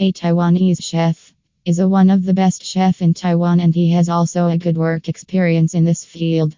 A Taiwanese chef is a one of the best chef in Taiwan and he has also a good work experience in this field.